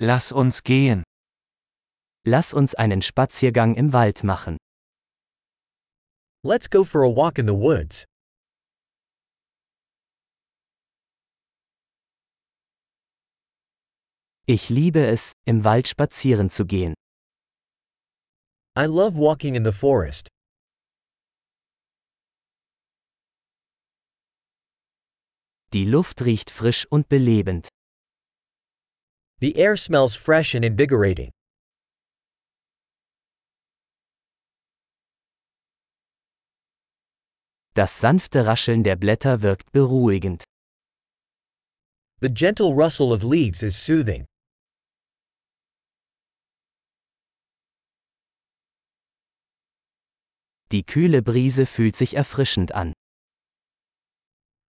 Lass uns gehen. Lass uns einen Spaziergang im Wald machen. Let's go for a walk in the woods. Ich liebe es, im Wald spazieren zu gehen. I love walking in the forest. Die Luft riecht frisch und belebend. The air smells fresh and invigorating. Das sanfte Rascheln der Blätter wirkt beruhigend. The gentle rustle of leaves is soothing. Die kühle Brise fühlt sich erfrischend an.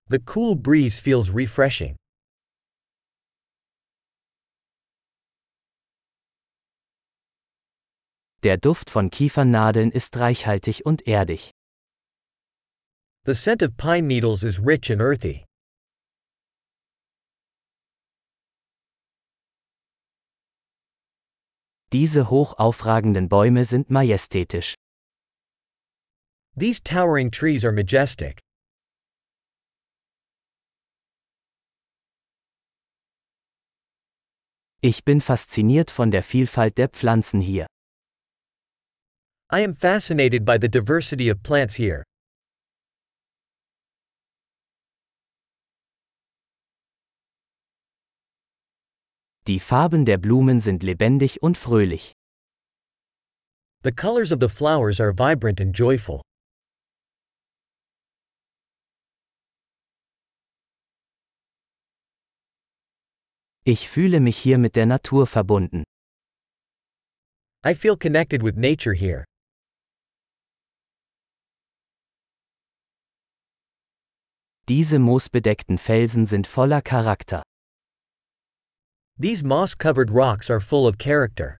The cool breeze feels refreshing. Der Duft von Kiefernadeln ist reichhaltig und erdig. The scent of pine needles is rich and earthy. Diese hoch aufragenden Bäume sind majestätisch. These towering trees are majestic. Ich bin fasziniert von der Vielfalt der Pflanzen hier. I am fascinated by the diversity of plants here. Die Farben der Blumen sind lebendig und fröhlich. The colors of the flowers are vibrant and joyful. Ich fühle mich hier mit der Natur verbunden. I feel connected with nature here. Diese moosbedeckten Felsen sind voller Charakter. These moss covered rocks are full of character.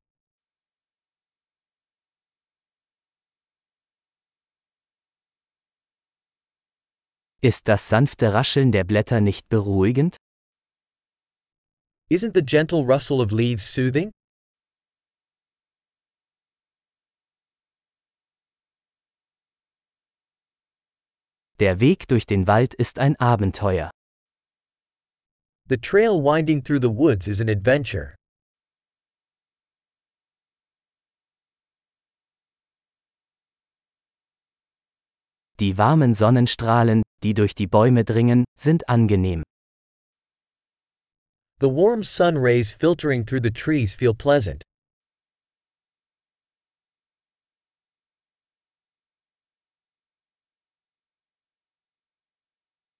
Ist das sanfte Rascheln der Blätter nicht beruhigend? Isn't the gentle rustle of leaves soothing? Der Weg durch den Wald ist ein Abenteuer. The trail winding through the woods is an adventure. Die warmen Sonnenstrahlen, die durch die Bäume dringen, sind angenehm. The warm sun rays filtering through the trees feel pleasant.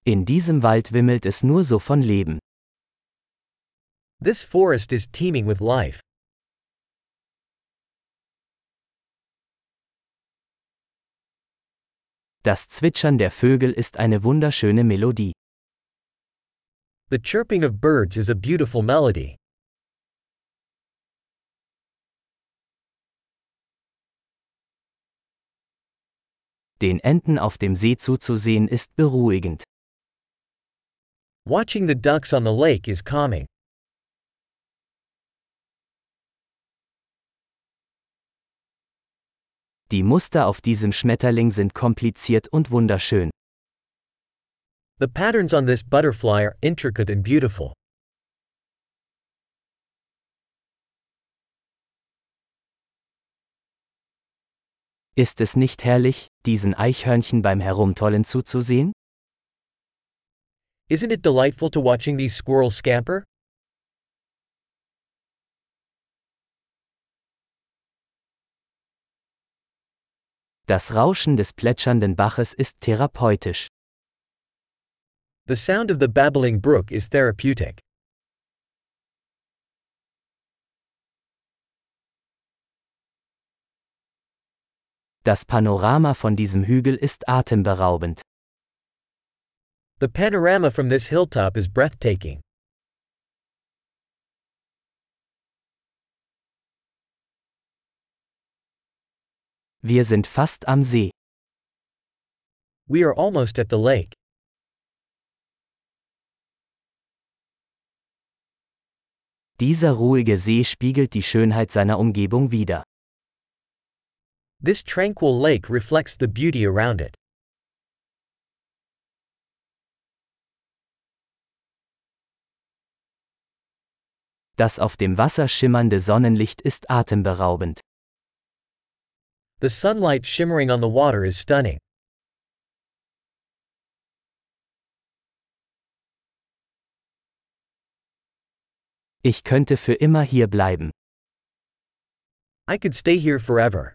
In diesem Wald wimmelt es nur so von Leben. This forest is teeming with life. Das Zwitschern der Vögel ist eine wunderschöne Melodie. The chirping of birds is a beautiful melody. Den Enten auf dem See zuzusehen ist beruhigend. Watching the ducks on the lake is calming. Die Muster auf diesem Schmetterling sind kompliziert und wunderschön. The patterns on this butterfly are intricate and beautiful. Ist es nicht herrlich, diesen Eichhörnchen beim Herumtollen zuzusehen? Isn't it delightful to watching these squirrels scamper? Das Rauschen des plätschernden Baches ist therapeutisch. The sound of the babbling brook is therapeutic. Das Panorama von diesem Hügel ist atemberaubend. The panorama from this hilltop is breathtaking. Wir sind fast am See. We are almost at the lake. Dieser ruhige See spiegelt die Schönheit seiner Umgebung wider. This tranquil lake reflects the beauty around it. Das auf dem Wasser schimmernde Sonnenlicht ist atemberaubend. The sunlight shimmering on the water is stunning. Ich könnte für immer hier bleiben. I could stay here forever.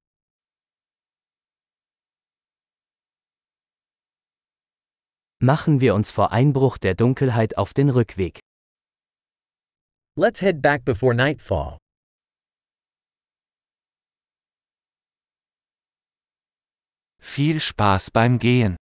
Machen wir uns vor Einbruch der Dunkelheit auf den Rückweg. Let's head back before nightfall. Viel Spaß beim Gehen.